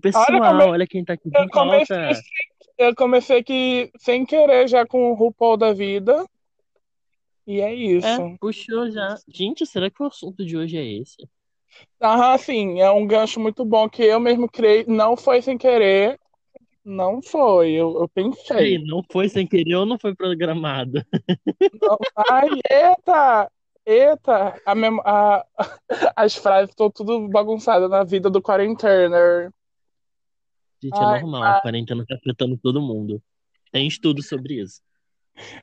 pessoal, Olha, olha quem tá aqui eu de comecei, volta. eu comecei aqui sem querer já com o RuPaul da vida. E é É, isso. puxou já. Gente, será que o assunto de hoje é esse? Ah, sim, é um gancho muito bom que eu mesmo criei. Não foi sem querer. Não foi, eu, eu pensei. Peraí, não foi sem querer ou não foi programado? Não- Ai, eita! Eita! A mem- a- As frases estão tudo bagunçadas na vida do quarentener. Gente, é Ai, normal, a quarentena tá afetando todo mundo. Tem estudo sobre isso.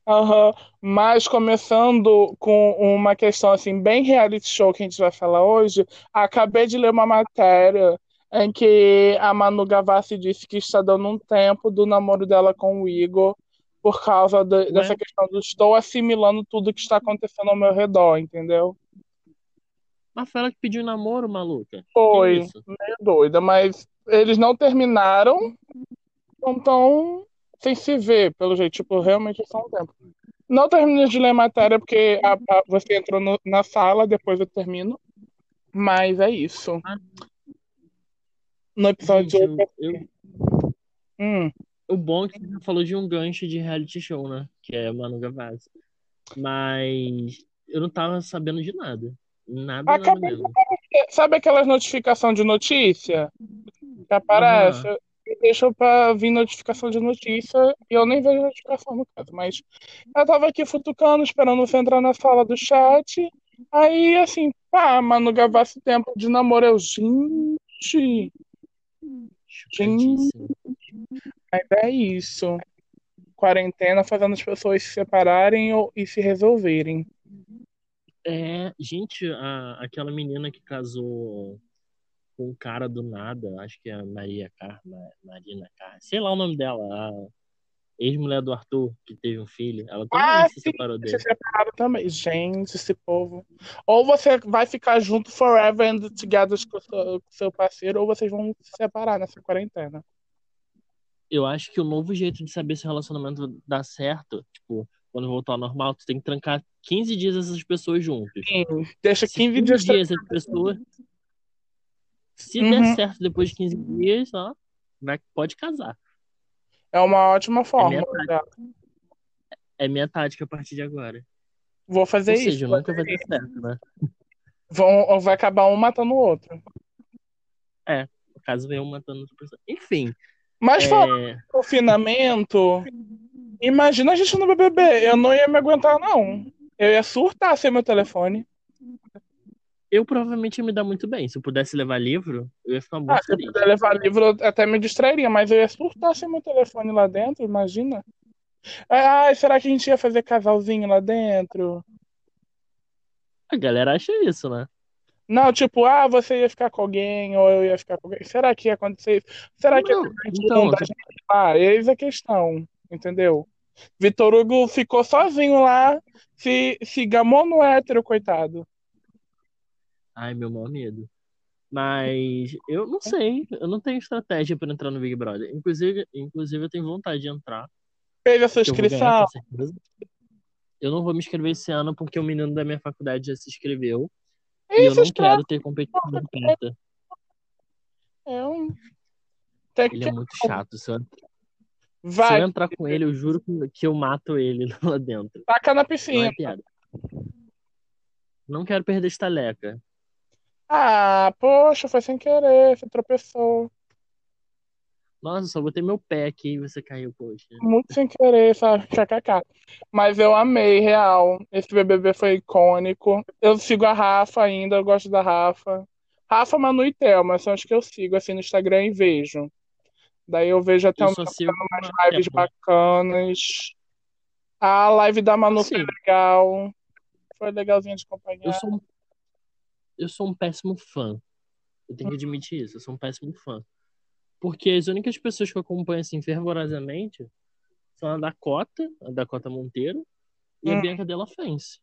Aham, Mas começando com uma questão assim bem reality show que a gente vai falar hoje, acabei de ler uma matéria em que a Manu Gavassi disse que está dando um tempo do namoro dela com o Igor por causa de- dessa questão do estou assimilando tudo que está acontecendo ao meu redor, entendeu? mas foi ela que pediu namoro, maluca. Foi meio doida, mas eles não terminaram, não estão sem se ver, pelo jeito, tipo, realmente é só um tempo. Não termino de ler a matéria porque a- a- você entrou no- na sala, depois eu termino. Mas é isso. Ah, No episódio gente, eu, eu- Hum, o bom é que você falou de um gancho de reality show, né? Que é Manu Gavassi. Mas eu não tava sabendo de nada. Nada, nada acabei mesmo. Sabe aquelas notificações de notícia que aparece? Aham. Eu deixo pra vir notificação de notícia e eu nem vejo notificação no caso, mas eu tava aqui futucando, esperando você entrar na sala do chat. Aí, assim, pá, Manu Gavassi tempo de namoro. Eu, gente, gente, mas é isso. Quarentena fazendo as pessoas se separarem ou, e se resolverem. É, gente, a, aquela menina que casou com um cara do nada, acho que é a Maria Carma, Marina Carma, sei lá o nome dela, a ex-mulher do Arthur, que teve um filho, ela também Ah, se sim, separou se dele. separaram também. Gente, esse povo. Ou você vai ficar junto forever and together com o seu parceiro, ou vocês vão se separar nessa quarentena. Eu acho que o novo jeito de saber se o relacionamento dá certo, tipo, quando voltar ao normal, tu tem que trancar 15 dias essas pessoas juntas. Sim, deixa Se 15 15 dias. dias essas pessoas, se der Uhum. certo depois de 15 dias, ó, vai, pode casar. É uma ótima É forma. minha, já. é minha tática a partir de agora. Vou fazer Ou isso. seja, nunca vai dar certo, né? Vão, vai acabar um matando o outro. É, no caso vem um matando outra pessoa. Enfim, Mas falando é, confinamento, imagina a gente no BBB. Eu não ia me aguentar, não. Eu ia surtar sem meu telefone. eu provavelmente ia me dar muito bem. Se eu pudesse levar livro, eu ia ficar Ah, muito se eu feliz. puder levar livro, eu até me distrairia, mas eu ia surtar sem meu telefone lá dentro, imagina. Ai, será que a gente ia fazer casalzinho lá dentro? A galera acha isso, né? Não, tipo, ah, você ia ficar com alguém, ou eu ia ficar com alguém. Será que ia acontecer isso? Será que ia Não, ter então, um da gente lá? Eis a questão, entendeu? Vitor Hugo ficou sozinho lá, se, se gamou no hétero, coitado. ai, meu maior medo. Mas eu não sei, eu não tenho estratégia para entrar no Big Brother. Inclusive, inclusive eu tenho vontade de entrar, Fez a sua eu inscrição? certeza. Eu não vou me inscrever esse ano porque o menino da minha faculdade já se inscreveu e eu Isso, não está. quero ter competição perto. É um... Ele é muito chato. Se eu, se eu Vai, entrar com ele, eu juro que- eu mato ele lá dentro. taca na Não piscina. é piada. Não quero perder estaleca. Ah, poxa, foi sem querer, você tropeçou. Nossa, só botei meu pé aqui e você caiu, poxa. Muito sem querer, sabe? KKK. Mas eu amei, real. Esse BBB foi icônico. Eu sigo a Rafa ainda, eu gosto da Rafa. Rafa, Manu e Thelma são os que eu sigo assim no Instagram e vejo. Daí eu vejo até Eu um umas a lives bacanas. A live da Manu foi legal. Foi legalzinha de eu acompanhar. sou um, eu sou um péssimo fã. Eu tenho que admitir isso, eu sou um péssimo fã. Porque as únicas pessoas que eu acompanho assim fervorosamente são a Dakota, a Dakota Monteiro, e a Hum. Bianca Della Fence.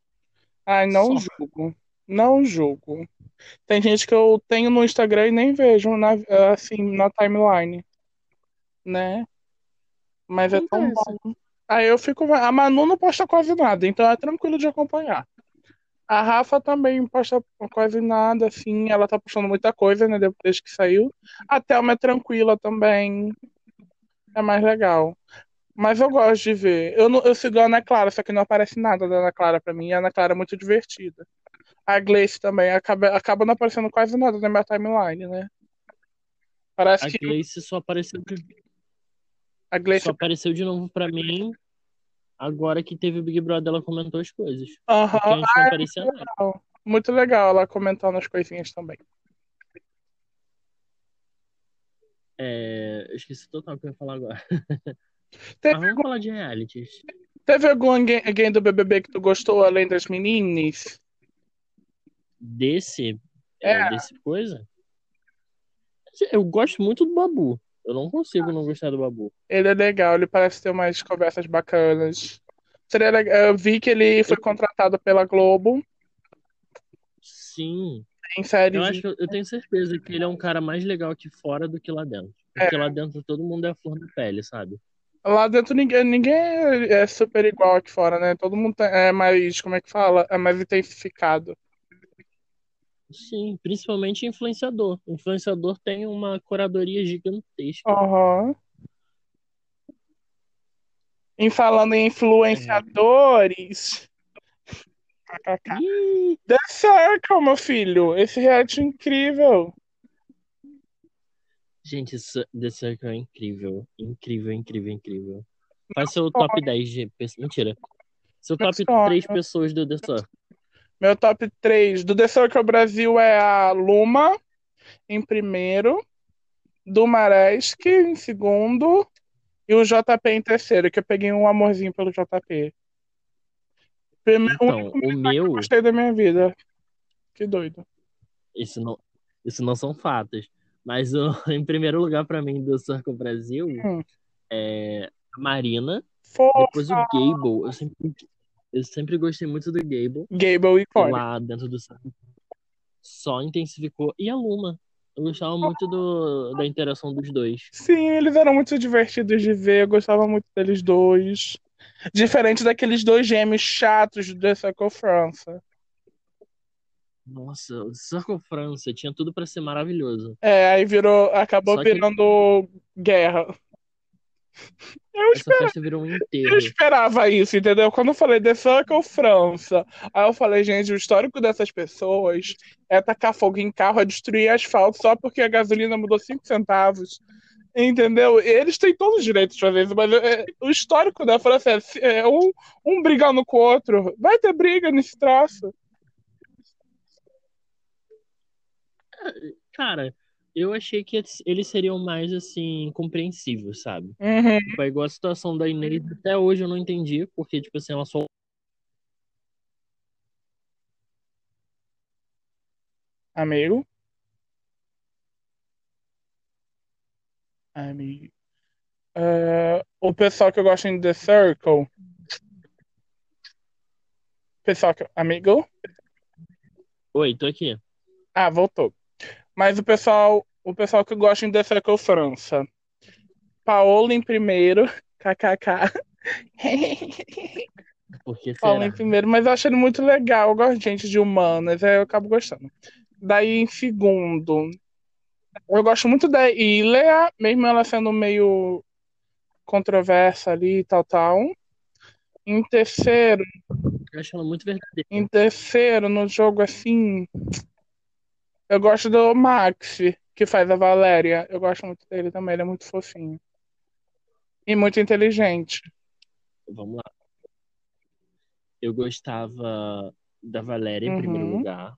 Ai, não Só. julgo. Não julgo. Tem gente que eu tenho no Instagram e nem vejo na, assim, na timeline, né? Mas é tão bom. Aí eu fico. A Manu não posta quase nada, então é tranquilo de acompanhar. A Rafa também posta quase nada, assim. Ela tá postando muita coisa, né? Depois que saiu. A Thelma é tranquila também. É mais legal. Mas eu gosto de ver. Eu, não, eu sigo a Ana Clara, só que não aparece nada da Ana Clara pra mim. E a Ana Clara é muito divertida. A Gleice também acaba, acaba não aparecendo quase nada na minha timeline, né? Parece A que Gleice só apareceu a Gleice. só apareceu de novo pra mim agora que teve o Big Brother, ela comentou as coisas. Aham, não aparecia nada. legal. Muito legal ela comentando as coisinhas também. É, eu esqueci total o que eu ia falar agora. Teve, Mas vamos falar de realities. teve algum alguém, alguém do BBB que tu gostou além das meninas? Desse, É. é, desse coisa. Eu gosto muito do Babu. Eu não consigo não gostar do Babu. Ele é legal, ele parece ter umas conversas bacanas. Seria legal. Eu vi que ele foi contratado pela Globo Sim, em série eu acho que eu, tenho certeza que ele é um cara mais legal aqui fora do que lá dentro. Porque lá dentro todo mundo é a flor da pele, sabe? Lá dentro ninguém, ninguém é super igual aqui fora, né? Todo mundo tem- é mais, como é que fala? É mais intensificado. Sim, principalmente influenciador. Influenciador tem uma curadoria gigantesca. Aham. Em falando em influenciadores. Ih, The Circle, meu filho. Esse reality é incrível. gente, The Circle é incrível. Incrível, incrível, incrível. Faz seu top 10 de. Mentira. Seu top sonho. 3 pessoas do The Circle. Meu top 3 do The Circle Brasil é a Luma, em primeiro. Do Maresk, em segundo. E o JP em terceiro, que eu peguei um amorzinho pelo JP. Primeiro, o Então, único o que eu meu. gostei da minha vida. Que doido. Isso não, isso não são fatos. Mas o, em primeiro lugar pra mim do Circle Brasil Hum. é a Marina, Fofa. depois o Gable. Eu sempre, eu sempre gostei muito do Gable. Gable e Corey. lá dentro do. Só intensificou. E a Luma. Eu gostava muito do, da interação dos dois. Sim, eles eram muito divertidos de ver. Eu gostava muito deles dois. Diferente daqueles dois gêmeos chatos do The Circle França. Nossa, o Circle França tinha tudo pra ser maravilhoso. É, aí virou, acabou Só que- virando guerra. Eu, Essa esper- festa virou um eu esperava isso, entendeu? Quando eu falei The Circle França, aí eu falei, gente, o histórico dessas pessoas é tacar fogo em carro, é destruir asfalto só porque a gasolina mudou 5 centavos. Entendeu? Eles têm todos os direitos de fazer isso, mas é, o histórico da França é, se- é um, um brigando com o outro. Vai ter briga nesse troço. Cara, eu achei que eles seriam mais, assim, compreensivos, sabe? Uhum. Tipo, é igual a situação da Inês, até hoje eu não entendi, porque, tipo assim, ela só. Amigo? Amigo. Ah, o pessoal que eu gosto em The Circle. Pessoal que. Amigo? Oi, tô aqui. Ah, voltou. Mas o pessoal, o pessoal que eu gosto em The Circle França. Paola em primeiro. KKK. Porque Paola em primeiro, mas eu acho ele muito legal. Eu gosto de gente de humanas, aí eu acabo gostando. Daí em segundo. Eu gosto muito da Ilea, mesmo ela sendo meio controversa ali e tal, tal. Em terceiro, Eu acho ela muito verdadeira. em terceiro, no jogo assim, eu gosto do Max, que faz a Valéria. Eu gosto muito dele também, ele é muito fofinho. E muito inteligente. Vamos lá. Eu gostava da Valéria em primeiro Uhum. lugar.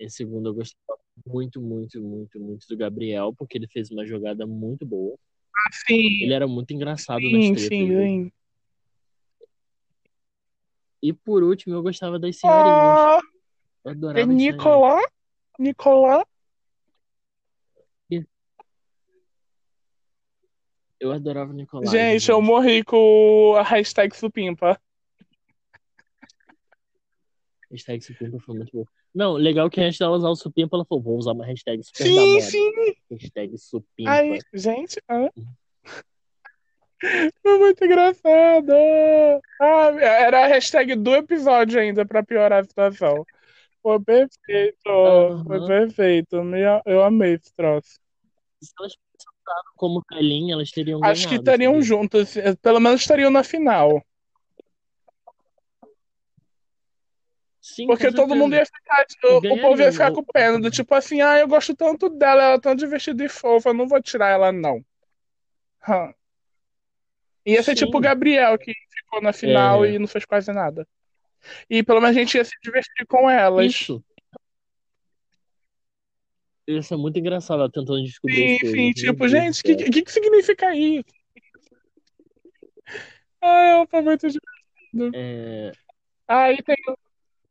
Em segundo, eu gostava muito, muito, muito, muito do Gabriel, porque ele fez uma jogada muito boa. Sim, Ele era muito engraçado nas sim, tretas. sim, viu? sim. E por último, eu gostava das senhorinhas. Ah, Eu é adorava senhorinhas. Nicolás? Eu adorava o Nicolás. Gente, eu morri com a hashtag Supimpa. Hashtag Supimpa foi muito bom. Não, legal que antes dela usar o Supimpa, ela falou, vou usar uma hashtag super da Sim, moda. sim. Hashtag Supimpa. Aí, gente, hã? Foi muito engraçado. Ah, era a hashtag do episódio ainda pra piorar a situação. Foi perfeito. Foi Aham. perfeito. Eu amei esse troço. Se elas pensaram como Kaline, elas teriam Acho que ganhado, estariam sabia? juntos. Pelo menos estariam na final. Sim, Porque todo mundo ia ficar. O, o povo ia ficar com pena. Do tipo assim, ah, eu gosto tanto dela, ela é tão divertida e fofa, não vou tirar ela, não. Hã. Ia ser tipo o Sim. Gabriel, que ficou na final É. e não fez quase nada. E pelo menos a gente ia se divertir com elas. Isso. Isso é muito engraçado, ela tentando descobrir Sim, sim, tipo, gente, o que, que, que significa isso? Ai, foi muito divertido. É... Aí tem,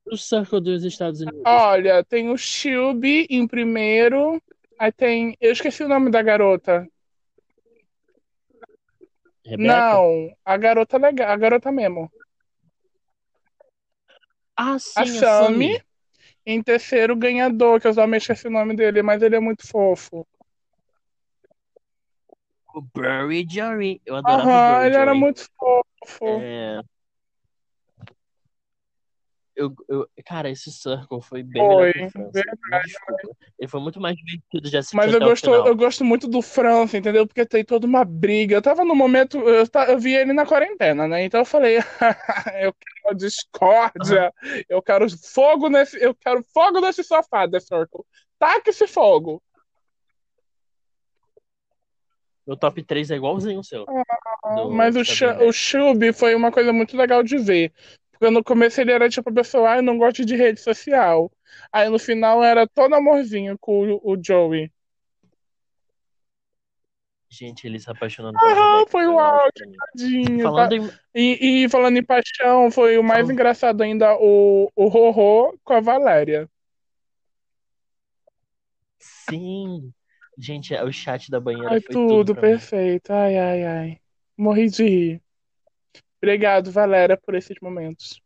O Circle dos Estados Unidos. olha, tem o Shelby em primeiro. Aí tem. Eu esqueci o nome da garota. Rebeca? Não, a garota legal, a garota mesmo. Ah, sim, A. Sammy. Em terceiro, o ganhador, que eu só me esqueci o nome dele, mas ele é muito fofo. O Burry Jory. Eu adorava o Aham, Burry ele era muito fofo. É... Eu, eu, cara, esse Circle foi bem Foi, melhor que o França. Desculpa. Ele foi muito mais divertido de assistir Mas eu gosto, eu gosto muito do França, entendeu? Porque tem toda uma briga. Eu tava no momento, eu, eu vi ele na quarentena, né? Então eu falei, eu quero discórdia, eu quero fogo nesse, eu quero fogo nesse sofá, The Circle. Taca esse fogo. Meu top 3 é igualzinho o seu. Do Mas o, Sh- o. Shelby foi uma coisa muito legal de ver. Porque no começo ele era tipo a pessoa, ah, eu não gosto de rede social. Aí no final era todo amorzinho com o, o Joey. Gente, ele se apaixonando Ah, foi o o auge auge, pra mim. tadinho. tá? Falando em. E, e falando em paixão, foi o mais Fala- engraçado ainda o, o Rorô com a Valéria. Sim. Gente, o chat da banheira Ai, foi tudo tudo pra mim. perfeito. Ai, ai, ai. Morri de rir. Obrigado, Valéria, por esses momentos.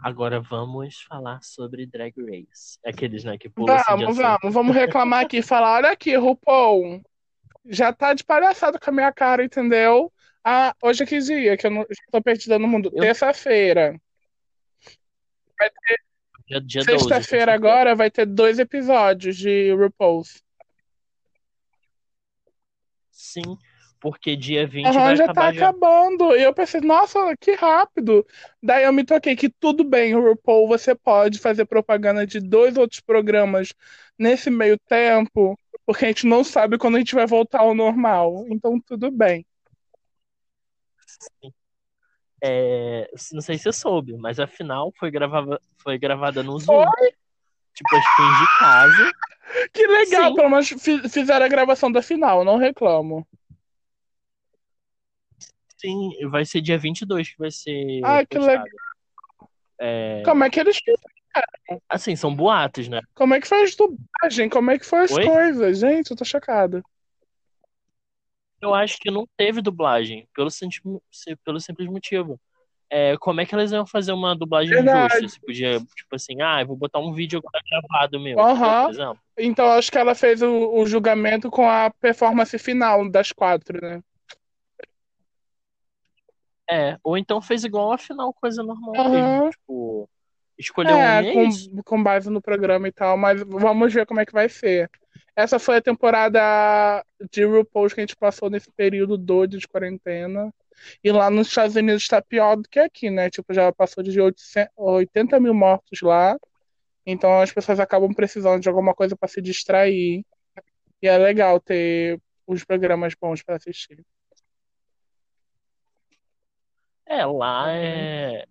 Agora vamos falar sobre Drag Race. Aqueles, né, que pulam assim Vamos, vamos, vamos reclamar aqui e falar: olha aqui, RuPaul, já tá de palhaçada com a minha cara, entendeu? Ah, hoje é que dia? Que eu não, tô perdida no mundo. Eu- Terça-feira. Dia 12, Sexta-feira agora vai ter dois episódios de RuPaul's. Sim, porque dia 20 Aham, vai já acabar tá já. acabando. E eu pensei, nossa, que rápido. Daí eu me toquei que tudo bem, RuPaul, você pode fazer propaganda de dois outros programas nesse meio tempo, porque a gente não sabe quando a gente vai voltar ao normal. Então tudo bem. É, não sei se você soube, mas a final foi gravada, foi gravada no Zoom. Tipo, as queens de casa. Que legal, Sim. pelo menos fi- fizeram a gravação da final, não reclamo. Sim, vai ser dia 22 que vai ser Ai, que legal. É, Como é que eles assim, são boatos, né? Como é que foi as dublagem? Como é que foi as Oi? coisas? Gente, eu tô chocada. Eu acho que não teve dublagem, pelo, senti- pelo simples motivo. É, como é que elas iam fazer uma dublagem Verdade. justa? Se podia, tipo assim, ah, eu vou botar um vídeo gravado meu, Aham. por exemplo. Então acho que ela fez o, o julgamento com a performance final das quatro, né? É, ou então fez igual a final, coisa normal Aham. mesmo. Tipo, escolheu um É, é com, isso. com base no programa e tal, mas vamos ver como é que vai ser. Essa foi a temporada de RuPaul que a gente passou nesse período doido de quarentena. E lá nos Estados Unidos está pior do que aqui, né? Tipo, já passou de 800 80 mil mortos lá. Então as pessoas acabam precisando de alguma coisa para se distrair. E é legal ter os programas bons para assistir. É, lá é.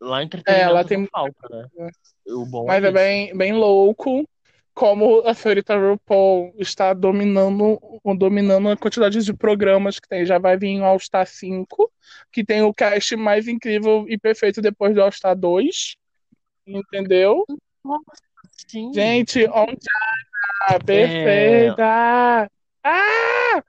Lá É, entretenimento lá tem- falta, né? O bom Mas é é bem, bem louco como a senhorita RuPaul está dominando, dominando a quantidade de programas que tem. Já vai vir o All Star 5, que tem o cast mais incrível e perfeito depois do All Star 2. Entendeu? Sim. Gente, on time, perfeita! Ah!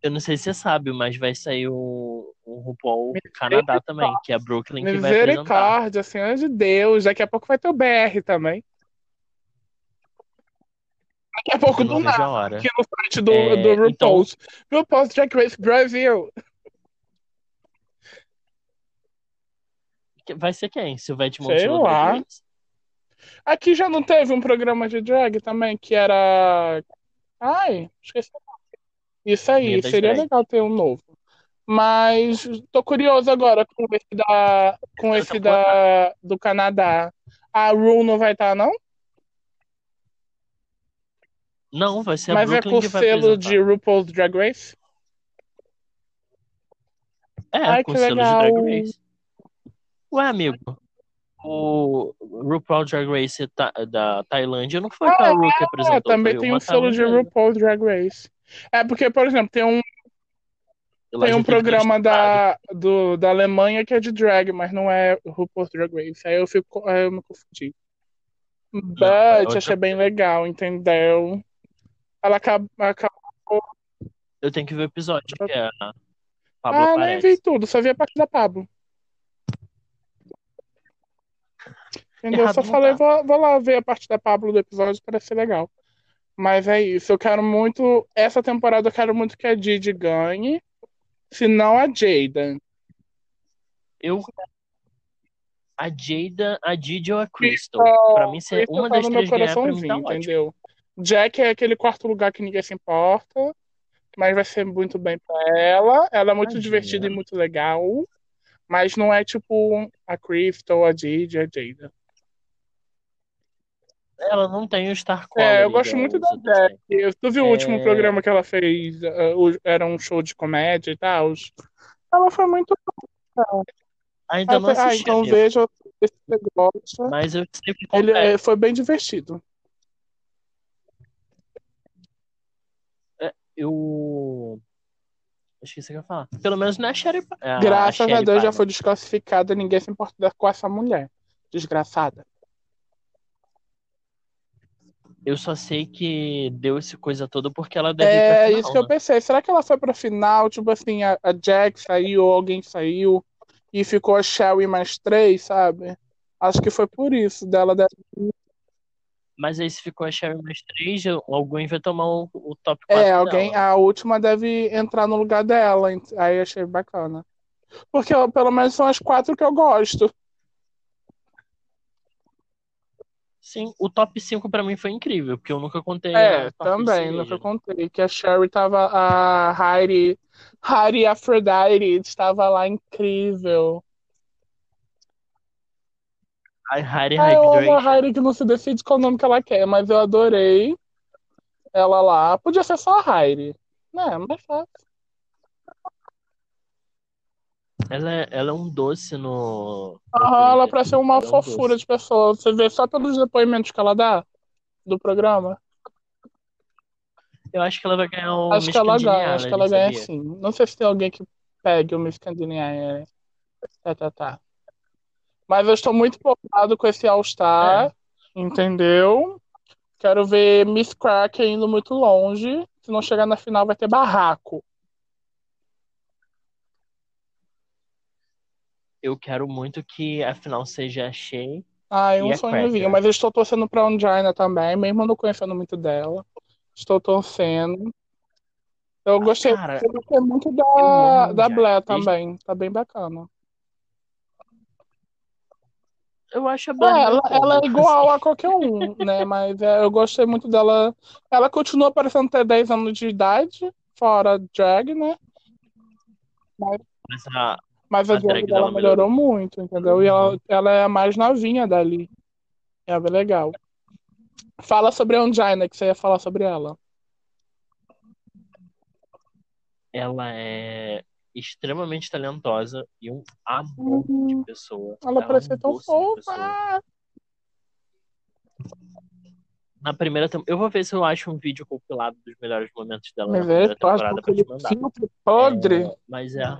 Eu não sei se você sabe, mas vai sair o, o RuPaul Canadá também, que é a Brooklyn que vai apresentar. Misericórdia, Senhor de Deus. Daqui a pouco vai ter o BR também. Daqui a pouco do nada, aqui no site do, É, do então- RuPaul's. RuPaul's Drag Race Brasil. Vai ser quem? Silvete Sei Montilla lá. Aqui já não teve um programa de drag também que era. Ai, esqueci. o. Isso aí, seria legal ter um novo. Mas tô curioso agora com esse da, com Eu esse da, do Canadá. A Ru não vai estar, não? Não, vai ser a Mas é com o que selo de RuPaul's Drag Race? É, Ai, com que selo de legal. Drag Race. Ué, amigo, o RuPaul Drag Race ta- da Tailândia não foi Ah, a Ru que É, apresentou, também tem um selo de. RuPaul's Drag Race. É porque, por exemplo, tem um, Ela tem um programa da, do, da Alemanha que é de drag, mas não é RuPaul's Drag Race. Aí eu, fico, aí eu me confundi. é But outra achei bem legal, entendeu? Ela acaba... Eu tenho que ver o episódio, que é a Pablo Ah, nem vi aparece. tudo, só vi a parte da Pablo. Entendeu? Errado Só falei, tá. vou, vou lá ver a parte da Pablo do episódio, parece ser legal. Mas é isso, eu quero muito. Essa temporada eu quero muito que a Didi ganhe, se não a Jada. Eu. A Jada, a Didi ou a Crystal? Crystal, Pra mim, se Crystal uma tá das meu três ganhar, pra mim tá entendeu? Jack é aquele quarto lugar que ninguém se importa, mas vai ser muito bem pra ela. Ela é muito Tadinha. divertida e muito legal, mas não é tipo a Crystal, a Didi, a Jada. Ela não tem o Star Color. É, eu gosto muito da Jack. têm. Tu viu o último É. programa que ela fez? o- Era um show de comédia e tal. Ela foi muito legal. Ainda não Ah, assisti, então amigo, veja se você gosta. mas eu sei que Ele é, foi bem divertido. Eu. Esqueci o que eu ia falar. Pelo menos não é a Sherry. A Graças Sherry a Deus já foi desclassificada, ninguém se importa com essa mulher. Desgraçada. Eu só sei que deu essa coisa toda porque ela deve É final, isso que eu né? pensei. Será que ela foi pra final? Tipo assim, a, a Jack saiu, alguém saiu, e ficou a Sherry mais três, sabe? Acho que foi por isso dela. deve- Mas aí se ficou a Sherry mais três, alguém vai tomar o, o top 4 É, alguém, dela. a última deve entrar no lugar dela. Aí achei bacana. Porque pelo menos são as quatro que eu gosto. Sim, o top 5 pra mim foi incrível, porque eu nunca contei É, também, nunca contei. Que a Sherry tava. A Heidi. Heidi Aphrodite estava lá incrível. A Harry Ah, eu amo a. Heidi que não se decide qual nome que ela quer, mas eu adorei ela lá. Podia ser só a Heidi. Né, mais fácil. Ela, é- ela é um doce no, Aham, ela parece uma Ela é um fofura de pessoa. Você vê só pelos depoimentos que ela dá do programa. Eu acho que ela vai ganhar o Acho Miss que ela ganha, acho que ela Congeniality, ganha sabia? sim. Não sei se tem alguém que pegue o Miss Candinier. Tá, tá, tá. Mas eu estou muito empolgado com esse All-Star, É. entendeu? Quero ver Miss Crack indo muito longe. Se não chegar na final, vai ter barraco. Eu quero muito que a final seja a Shea Ai, e um a sonhozinho. Cracker. Mas eu estou torcendo pra Ongina também, mesmo não conhecendo muito dela. Estou torcendo. Eu gostei, Cara, eu gostei muito da, da. Blair também. Tá bem bacana. Eu acho a É, Blair meio ela, ela é bobo, igual assim. a qualquer um, né? Mas é, eu gostei muito dela. Ela continua parecendo ter 10 anos de idade, fora drag, né? Mas, Mas a, mas a a drag dela dela melhorou melhorou. muito, entendeu? E ela, ela é a mais novinha dali. É bem legal. Fala sobre a Ongina, que você ia falar sobre ela. Ela é extremamente talentosa e um amor de Uhum. pessoa. Ela Ela é parece um tão de fofa. Na primeira temporada. Eu vou ver se eu acho um vídeo compilado dos melhores momentos dela na Mas é, primeira temporada pra te mandar. podre. É, mas é.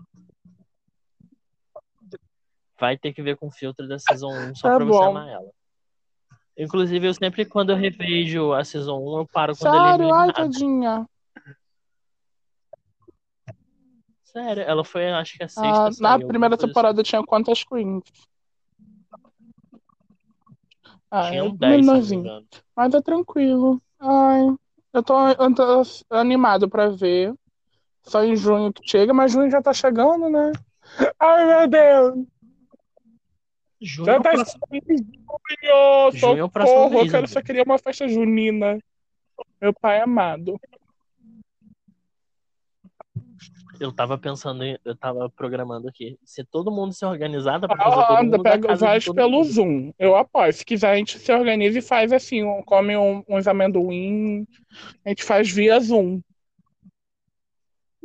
Vai ter que ver com o filtro da Season 1 só Tá pra você bom. amar ela. Inclusive, eu sempre, quando eu revejo a Season 1, eu paro quando ela é Sério? Ai, tadinha. Sério, ela foi, acho que a sexta Ah, na primeira assim. temporada tinha quantas queens? Ah, é Tinham 10, se não me menorzinho. engano. Mas é tranquilo. Ai, Eu tô, eu tô animado pra ver. Só em junho que chega, mas junho já tá chegando, né? Ai, meu Deus! Junho Já é o tá junho! Junho é Socorro! Eu quero, só queria uma festa junina. Meu pai amado. Eu tava pensando, em, eu tava programando aqui. Se todo mundo se organizar, dá pra fazer todo Ah, da pega, casa faz todo pelo mundo. Zoom. Eu apoio. Se quiser, a gente se organiza e faz assim, um- come um- uns amendoim. A gente faz via Zoom.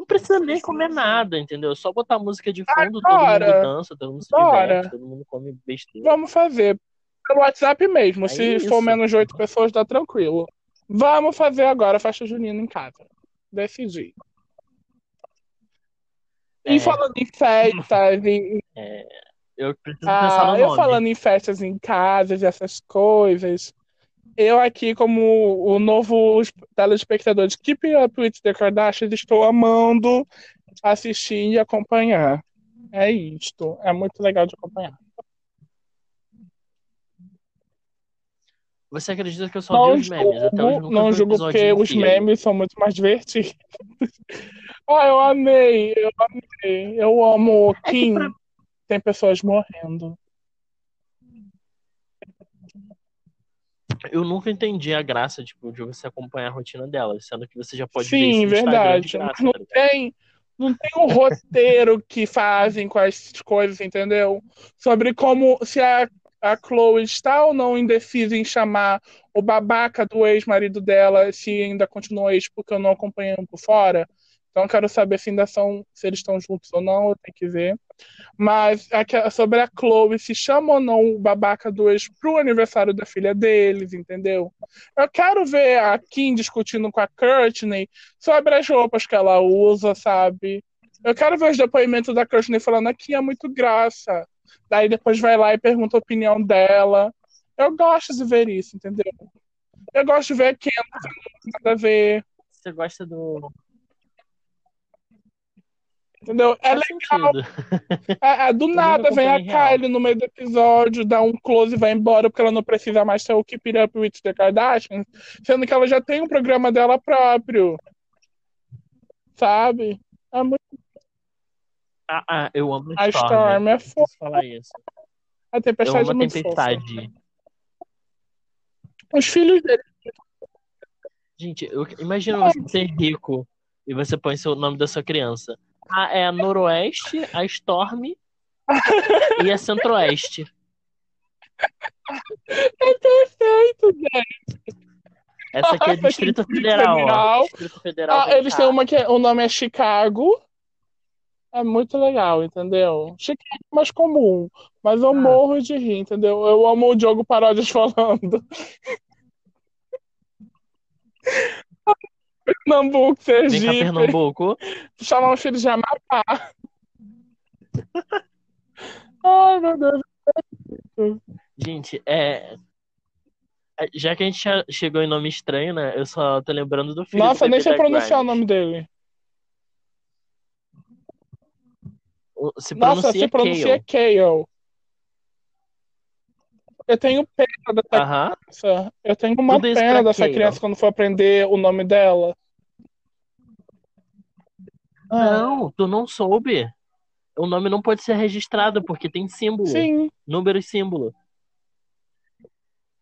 Não precisa nem comer nada, entendeu? É Só botar música de fundo, todo bora. mundo dança, todo mundo se Bora. diverte, todo mundo come besteira. Vamos fazer. Pelo WhatsApp mesmo. É Se isso. for menos de oito pessoas, dá tranquilo. Vamos fazer agora a festa junina em casa. Decidi. E É. falando em festas, e, Eu preciso pensar ah, no eu nome. falando em festas em casas, essas coisas, eu aqui como o novo telespectador de Keep Up with the Kardashians, estou amando assistir e acompanhar. É isto. É muito legal de acompanhar. Você acredita que eu só Não vi os memes? Até hoje julgo, não julgo porque os memes são muito mais divertidos. Ah, eu amei, eu amei. Eu amo o É que Kim. pra- Tem pessoas morrendo. Eu nunca entendi a graça, tipo, de você acompanhar a rotina dela, sendo que você já pode ver Sim, Instagram verdade. graça, não tá tem, não tem o roteiro que fazem com as coisas, entendeu? Sobre como se a, a Chloe está ou não indecisa em chamar o babaca do ex-marido dela, se ainda continua ex, porque eu não acompanhei um por fora. Então eu quero saber se ainda são, se eles estão juntos ou não, eu tenho que ver. Mas aque- sobre a Chloe, se chama ou não o babaca do ex pro aniversário da filha deles, entendeu? Eu quero ver a Kim discutindo com a Courtney sobre as roupas que ela usa, sabe? Eu quero ver os depoimentos da Courtney falando aqui é muito graça. Daí depois vai lá e pergunta a opinião dela. Eu gosto de ver isso, entendeu? Eu gosto de ver a tem nada a ver, Você gosta do. Entendeu? É Faz legal. É, é, do nada vem a real. Kylie no meio do episódio, dá um close e vai embora porque ela não precisa mais ser o Keep It Up with the Kardashians, sendo que ela já tem um programa dela próprio. Sabe? É muito... Ah, ah, eu amo a A Storm. Storm é fofa. falar isso. A Eu Tempestade amo é a fofa. Tempestade. Os filhos dele. Gente, eu, imagina você ser rico e você põe seu o nome da sua criança. Ah, é a Noroeste, a Storm e a Centro-Oeste. É perfeito, gente. Essa aqui é Distrito Federal. Distrito Federal. Ah, eles têm uma que é- o nome é Chicago. É muito legal, entendeu? Chicago é mais comum, mas eu Ah. morro de rir, entendeu? Eu amo o Diogo Paródias falando. Pernambuco, Vem cá, Sergipe, Pernambuco. chamar os filhos de Amapá. Ai, meu Deus. Gente, é. é, Já que a gente chegou em nome estranho, né? Eu só tô lembrando do filho Nossa, do sei da pronunciar o Grimes. nome dele. O- Se Nossa, pronuncia se pronuncia Kale. Kale. Eu tenho pena dessa criança. Eu tenho uma Tudo pena dessa criança quando for aprender o nome dela. Ah, Não, tu não soube. O nome não pode ser registrado porque tem símbolo, sim. número e símbolo.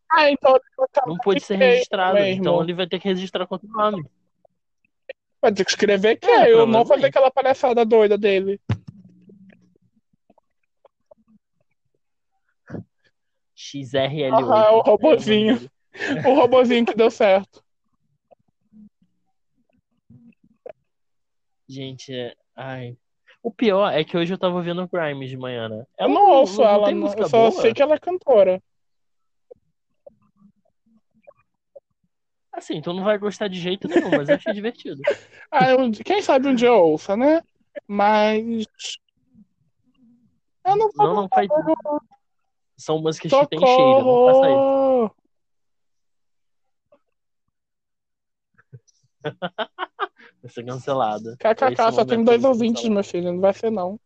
Ah, então ele vai botar Não pode ser registrado. mesmo. Então ele vai ter que registrar com outro nome. Vai ter que escrever É, Kale, não fazer provavelmente. aquela palhaçada doida dele. XRL8. Aham, o é robozinho. O robozinho que deu certo. Gente, é... ai. O pior é que hoje eu tava ouvindo Grimes de manhã, né? Eu Ela não ouço ela, tem não. música eu só boa? sei que ela é cantora. Assim, tu não vai gostar de jeito nenhum, mas eu achei divertido. Ah, eu- quem sabe um dia eu ouça, né? Mas. Eu não vou. Não, não faz são músicas Socorro! que tem cheiro, não faça isso. vai ser cancelada. KKK, só tem dois ouvintes, meu filho. Não vai ser, não.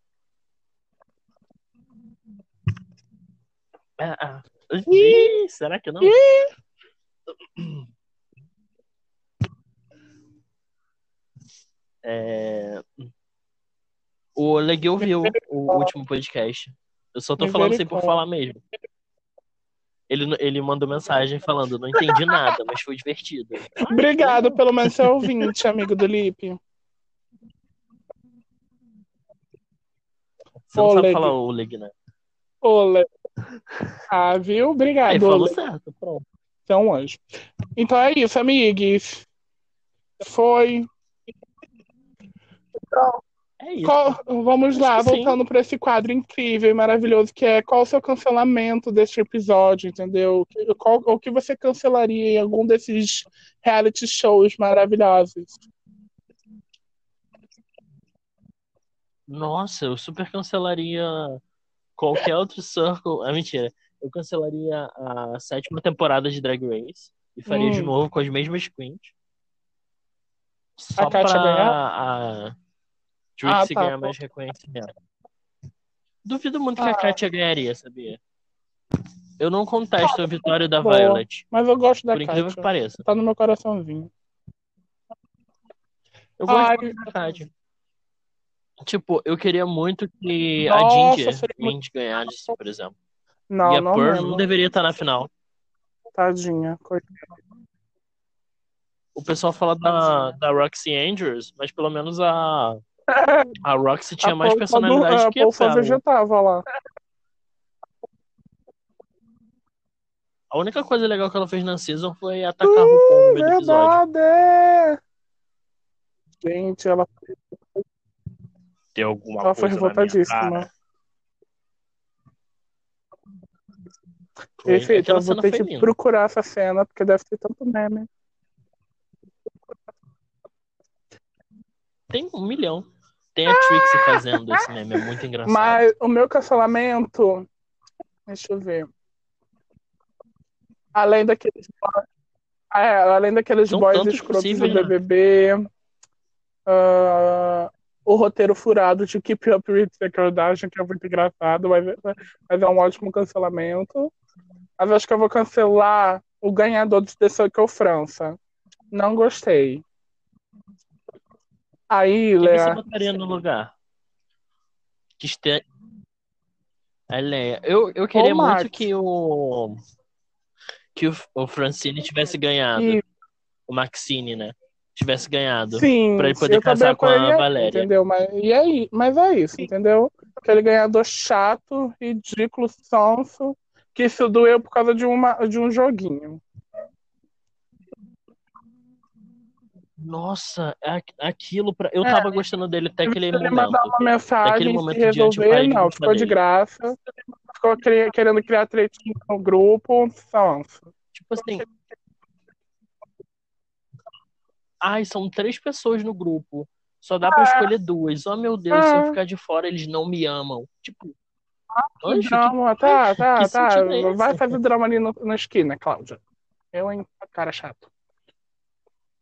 Ah, ah. Ih, será que não? Ih. É... O Legueu viu o último podcast. Eu só tô falando sem por falar mesmo. Ele, ele mandou mensagem falando, não entendi nada, mas foi divertido. Obrigado pelo menos ser ouvinte, amigo do Lipe. Você não sabe Oleg. falar Oleg, né? Olé. Ah, viu? Aí Obrigado, falou Oleg. certo, pronto. Você um anjo. Então é isso, amigos. Foi. É isso. Qual- vamos lá, voltando para esse quadro incrível e maravilhoso que é qual o seu cancelamento deste episódio, entendeu? Qual, o que você cancelaria em algum desses reality shows maravilhosos? Nossa, eu super cancelaria qualquer outro Circle. Ah, mentira. Eu cancelaria a sétima temporada de Drag Race e faria de Hum. novo com as mesmas queens. Só A Kátia pra ganhar? a Trixie Ah, tá. ganhar mais reconhecimento. Duvido muito que Ah. a Kátia ganharia, sabia? Eu não contesto a vitória da Boa. Violet, Mas eu gosto da por incrível que Kátia. pareça. Tá no meu coraçãozinho. Eu gosto Ai. muito da Kátia. Tipo, eu queria muito que Nossa, a Ginger muito- ganhasse, por exemplo. Não, e a não Pearl mesmo. não deveria estar na final. Tadinha. coitada. O pessoal fala da, da Roxy Andrews, mas pelo menos a, a Roxy tinha A mais personalidade a que a Pearl. vegetava lá. A única coisa legal que ela fez na season foi atacar o RuPaul no meio do episódio. Verdade! Gente, ela, Tem alguma ela foi coisa na minha revoltadíssima. cara. Foi. Perfeito, eu vou ter foi que procurar essa cena, porque deve ter tanto meme. Tem um milhão. Tem a Trixie fazendo esse meme, é muito engraçado. Mas o meu cancelamento. Deixa eu ver. Além daqueles. É, além daqueles São boys escrotos do possíveis, né? BBB. ah, o roteiro furado de Keep Up with the Kardashian, que é muito engraçado, mas, mas é um ótimo cancelamento. Mas acho que eu vou cancelar o ganhador do The Circle França. Não gostei. Aí, Quem você botaria no lugar? Que este... A Leia. Eu, eu queria Max. muito que o. Que o, o Francine tivesse ganhado. E- O Maxine, né? Tivesse ganhado. Sim, Pra ele poder casar com a Valéria. Entendeu? Mas, e aí, mas é isso, entendeu? Aquele ganhador chato, ridículo, sonso, que se doeu por causa de, uma, de um joguinho. Nossa, aquilo pra... Eu É. tava gostando dele até aquele Se ele momento. mandar uma mensagem Daquele se momento o resolver, não, ficou de dele. graça. Ficou cri- querendo criar tretinha no grupo, sonso. Tipo assim. Ai, são três pessoas no grupo. Só dá pra escolher duas. Oh, meu Deus, se eu Ah. ficar de fora, eles não me amam. Tipo, anjo, que Drama, tá, tá, que tá. é? Vai fazer drama ali no- na esquina, Cláudia. Eu, hein? Cara chato.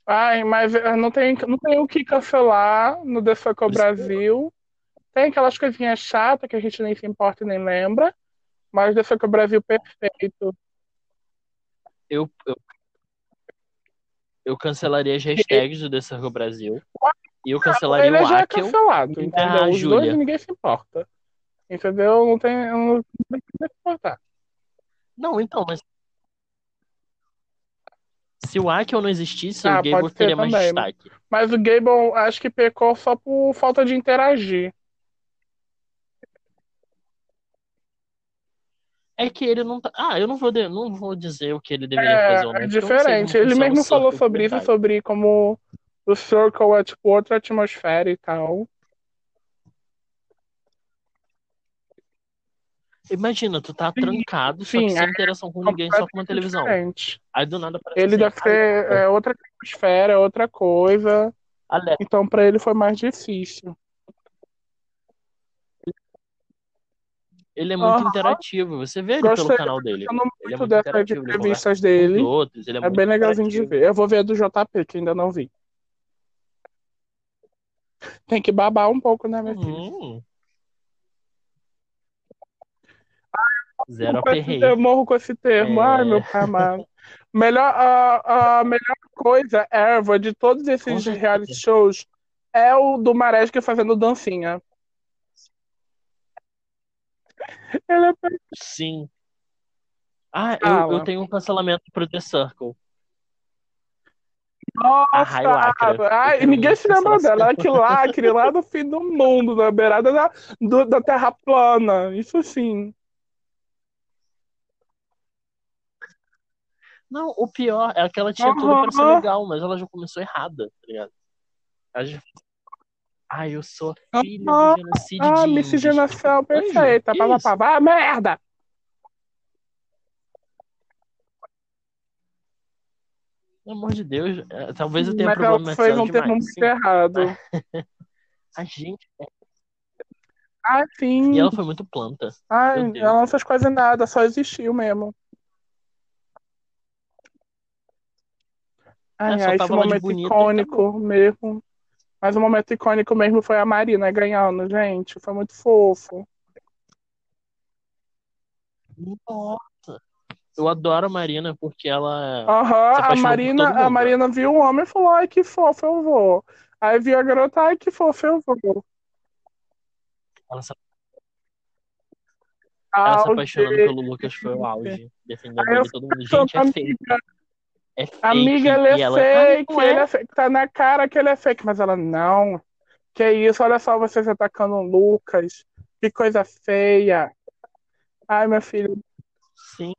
Ai, mas não tem, não tem o que cancelar no The Circle Brasil. Tem aquelas coisinhas chatas que a gente nem se importa e nem lembra. Mas The Circle Brasil perfeito. eu, eu, eu cancelaria as hashtags do The Circle Brasil. E eu cancelaria Ele o já é Akel. cancelado, e a entendeu? Os Júlia. dois ninguém se importa. Entendeu? Não tem, não tem que se importar. Não, então, mas. Se o Akel não existisse, Ah, o Gable teria mais também. destaque. Mas o Gable acho que pecou só por falta de interagir. É que ele não tá. Ah, eu não vou, de- não vou dizer o que ele deveria fazer ou não. É, é diferente. Ele mesmo falou sobre isso, sobre como o Circle é tipo outra atmosfera e tal. Imagina, tu tá trancado, só sim, que sem é interação com ninguém, só com uma televisão. diferente. Aí do nada parece Ele assim, deve ser ah, é, outra atmosfera, outra coisa. Ale- Então pra ele foi mais difícil. Ele é muito Aham. interativo, você vê ele Gostei, pelo canal dele. Eu não Ele é muito muito dessas interativo, entrevistas dele. outros, ele é, É muito bem legalzinho de ver. Eu vou ver a do JP, que ainda não vi. Tem que babar um pouco, né, minha filha? Hum. Zero aperreio. termo, morro com esse termo. É. Ai, meu pai amado. Melhor, a, a melhor coisa, Erva, de todos esses reality shows é o do Maresca fazendo dancinha. Ele é Sim. Ah, eu, eu tenho um cancelamento pro The Circle. Nossa, ai, Eu ninguém se lembra dela. Aquele lá, aquele lá do fim do mundo, na beirada da, do- da Terra plana. Isso sim. Não, o pior é que ela tinha tudo pra ser legal, mas ela já começou errada, tá ligado? Ela já... Ai, eu sou filha Aham. do genocídio Ah, miscigenação perfeita. Pá, pá, pá, pá, merda! Pelo amor de Deus, é, talvez eu tenha Mas ela foi um termo muito errado. a gente. Ah, sim. E ela foi muito planta. Ai, ela não fez quase nada, só existiu mesmo. Ai, É, ai, esse momento bonita e icônico mesmo. Mas o momento icônico mesmo foi a Marina ganhando, gente. Foi muito fofo. Nossa. Eu adoro a Marina porque ela Aham, a Marina, a. Marina viu o homem e falou: ai, que fofo, eu vou. Aí viu a garota, ai, que fofo, eu vou. Ela se, ela se apaixonando pelo Lucas foi o auge. Defendendo ele todo mundo. Gente, é fake. É fake. Amiga, ele é ela, fake, ah, ele é? fake. Tá na cara que ele é fake, mas ela, não. Que isso, olha só vocês atacando o Lucas. Que coisa feia. Ai, meu filho. Sim.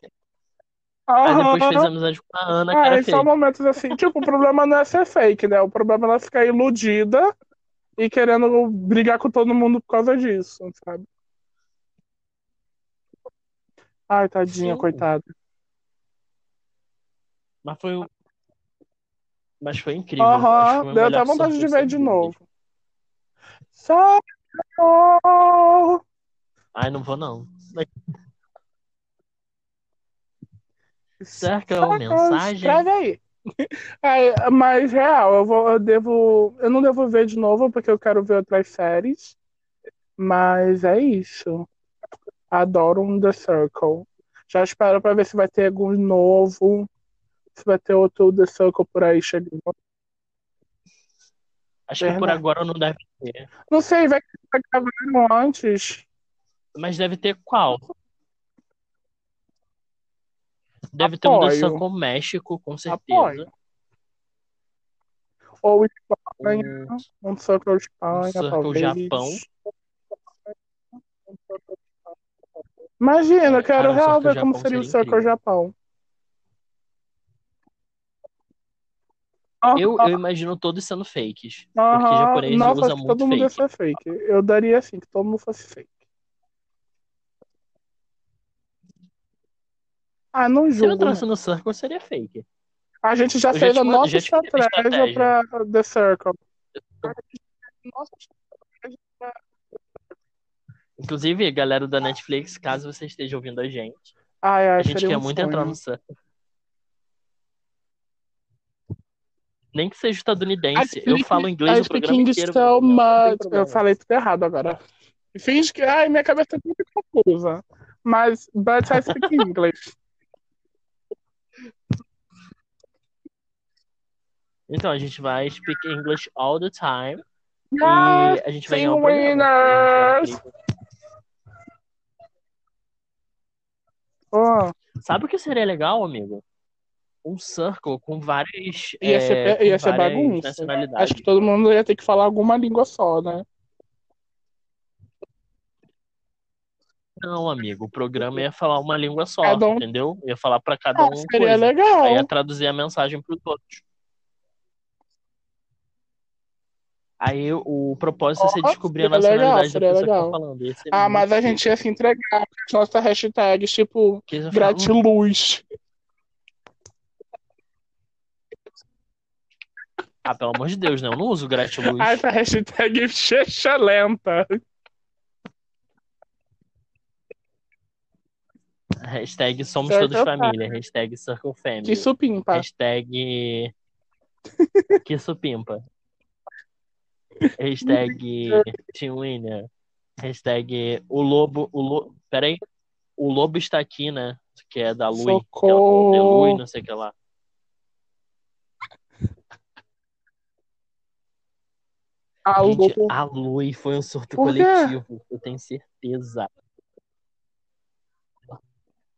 Aí depois fez amizade com a Ana, era só fake. momentos assim. Tipo, o problema não é ser fake, né? O problema é ela ficar iludida e querendo brigar com todo mundo por causa disso, sabe? Ai, tadinha, Sim. coitada. Mas foi um- Mas foi incrível. Aham, o deu até vontade de Circle, ver de novo. Socorro! Ai, não vou não. Cerca uma mensagem. Escreve aí. É, mas real, eu vou, eu devo, eu não devo ver de novo porque eu quero ver outras séries. Mas é isso. Adoro um The Circle. Já espero pra ver se vai ter algum novo, se vai ter outro The Circle por aí chegando. Acho que por Verdade. agora não deve ter. Não sei, vai vai gravar antes. Mas deve ter qual? Deve ter um The Apoio. Circle México, com certeza. Apoio. Ou Um, Espanha, um Circle Espanha, Circle talvez. Japão. Imagina, eu quero cara, um real ver como Japão seria o seria Circle incrível. Eu, eu imagino todos sendo fakes. Porque Aham, japonês Não, usa muito todo mundo ia fake. ser fake. Eu daria assim, que todo mundo fosse fake. Ah, não Se eu julgo. entrasse né? no Circle, seria fake. A gente já Eu já fez a nossa estratégia estratégia. pra The Circle. Nossa estratégia pra... Inclusive, galera da Netflix, caso você esteja ouvindo a gente, Ai, ai, a gente quer um muito sonho. entrar no Circle. Nem que seja estadunidense. Eu falo inglês I o programa inteiro, so much. Eu falei tudo errado agora. Finge que. Ai, minha cabeça é muito confusa. Mas, but I speak English. Então, a gente vai speak English all the time. Yes, E a gente vai ganhar. É winners! Oh, Sabe o que seria legal, amigo? Um circle com várias, ia ser, é, ia ser bagunça. nacionalidades. Acho que todo mundo ia ter que falar alguma língua só, né? Não, amigo, o programa ia falar uma língua só, um. entendeu? Ia falar pra cada Ah, um seria coisa. Aí ia legal. traduzir a mensagem pros outros. Aí o propósito ser Ó, descobrir a seria legal, nacionalidade da pessoa que tá legal. falando. Ah, mas a chique. gente ia se entregar com as nossas hashtags, tipo, hum, gratiluz. Ah, pelo amor de Deus, né? Eu não uso Ah, gratiluz. essa hashtag checha lenta. Hashtag somos Circle todos família. Hashtag Circle Que Family. supimpa. Hashtag que supimpa. Hashtag Team Winner. Hashtag o lobo. O lo... Peraí. O lobo está aqui, né? Que é da Lui. Que ela falou de Lui, Socorro. não sei o que lá. A Gente, a Lui foi um surto coletivo. Eu tenho certeza.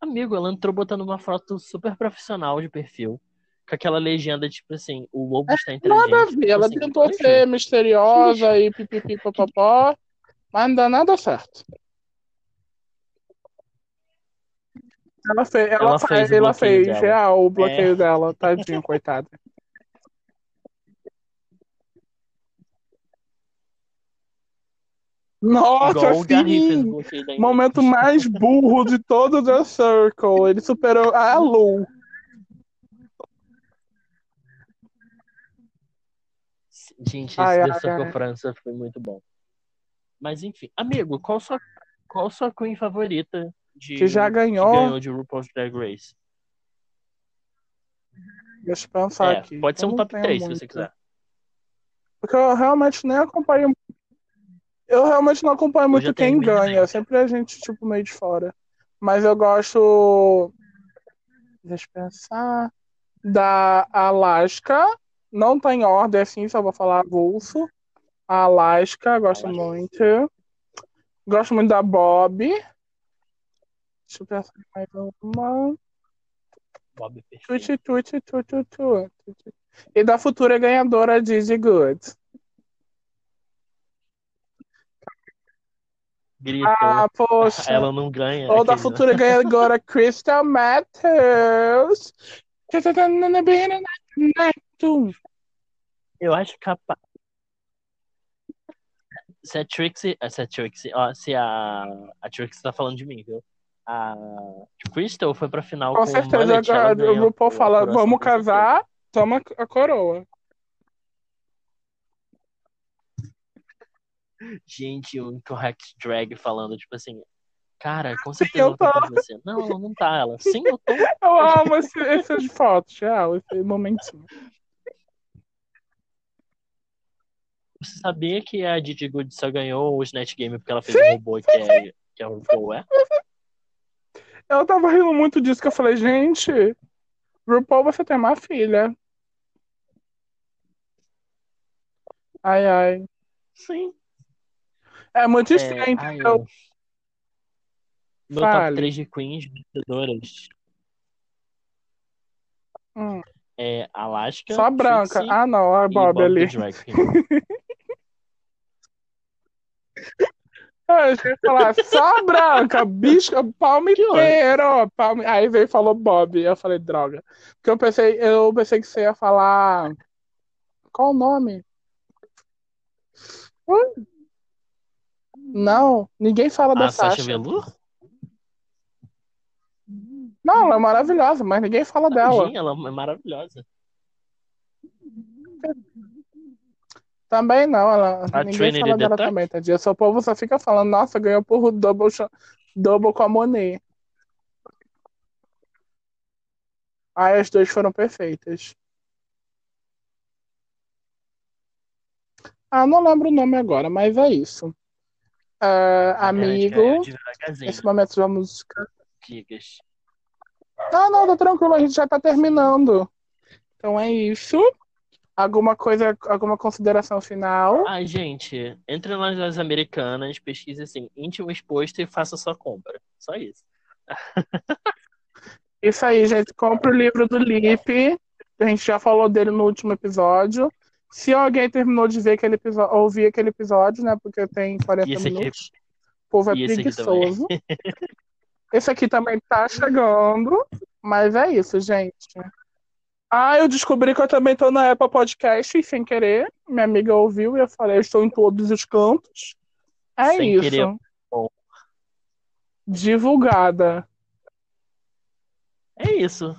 Amigo, ela entrou botando uma foto super profissional de perfil. Com aquela legenda, tipo assim, o lobo está entre a gente. Nada a ver. Tipo Ela assim, tentou ser misteriosa e pipipi popopó, mas não dá nada certo. Ela fez, ela, Ela fez o ela bloqueio fez dela. real o bloqueio É. dela, tadinho, coitada. Nossa, sim! Momento mais burro de todo The Circle. Ele superou a Lu. Gente, esse Ai, The ai, Circle ai. França foi muito bom. Mas enfim, amigo, qual sua, qual sua queen favorita de, Que já que ganhou. ganhou de RuPaul's Drag Race? Deixa eu pensar É, aqui. pode ser um top tenho 3 se muito. você quiser. Porque eu realmente nem acompanho. Eu realmente não acompanho muito quem ganha. ideia. Sempre a gente, tipo, meio de fora. Mas eu gosto. Deixa eu pensar. Da Alaska. Não tá em ordem assim, só vou falar avulso. A Alaska, gosto Alaska. muito. Gosto muito da Bob. Deixa eu pensar mais uma. Bob perfeito. Tuti, tuti, tuti, tuti. E da futura ganhadora Gigi Good. Gritou. Ah, poxa. Ela não ganha. Ou da aquele- futura ganhadora Crystal Matthews. Eu acho capaz. Se a Trixie. Se a Trixie. Ó, se a. A Trixie tá falando de mim, viu? A Crystal foi pra final com, Com certeza, o RuPaul fala: vamos casar, toma a coroa. Gente, o Incorrect Drag falando, tipo assim. Cara, com certeza eu ela tá tô. você. Não, ela não tá. Ela, sim, eu tô. Eu amo esse, essas fotos, real, esse momentinho. Você sabia que a Didi Good só ganhou o Snatch Game porque ela fez um robô que é, que é o RuPaul, é? Eu tava rindo muito disso, que eu falei, gente, RuPaul, você tem uma filha. Ai, ai. Sim. É muito É, estranho, entendeu? eu- Meu Fale. top 3 de queens vencedoras Hum, é Alaska, Só branca. Ah, não, a e Bob Bob ali. Ah, Eu ia falar, só branca, Que ódio. inteiro. Palmo... Aí veio e falou Bob. Eu falei, droga. Porque eu pensei, eu pensei que você ia falar. Qual o nome? Hum, Não, ninguém fala da A Sasha Sasha. Velour? Não, ela é maravilhosa, mas ninguém fala dela. Tadinha, ela é maravilhosa. Também não, ela, A ninguém Trinity fala dela Tuck? também, tadinha. Seu povo só fica falando, nossa, ganhou por double, double com a Monet. Aí as duas foram perfeitas. Ah, não lembro o nome agora, mas é isso. Ah, amigo, devagarzinho, nesse momento vamos. gigas. Ah, não, tá tranquilo, a gente já tá terminando. Então é isso. Alguma coisa, alguma consideração final? Ah, gente, entre nas lojas americanas, pesquise assim, íntimo exposto e faça sua compra. Só isso. Isso aí, gente. Compre o livro do Lipe. A gente já falou dele no último episódio. Se alguém terminou de ver aquele episódio, ouvir aquele episódio, né? Porque tem 40 E esse aqui- minutos. O povo é e esse aqui preguiçoso. Esse aqui também tá chegando. Mas é isso, gente. Ah, eu descobri que eu também tô na Apple Podcast sem querer. Minha amiga ouviu e eu falei, eu estou em todos os cantos. É Sem isso. querer. Bom. Divulgada. É isso.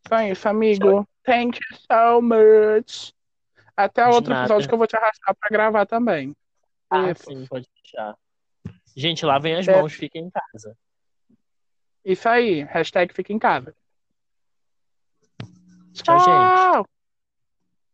Então é isso, amigo. Thank you so much. Até outro nada. episódio que eu vou te arrastar pra gravar também. Ah, sim, pode deixar. Gente, lavem as É. mãos, fiquem em casa. Isso aí. Hashtag fica em casa. Tchau, gente. Tchau.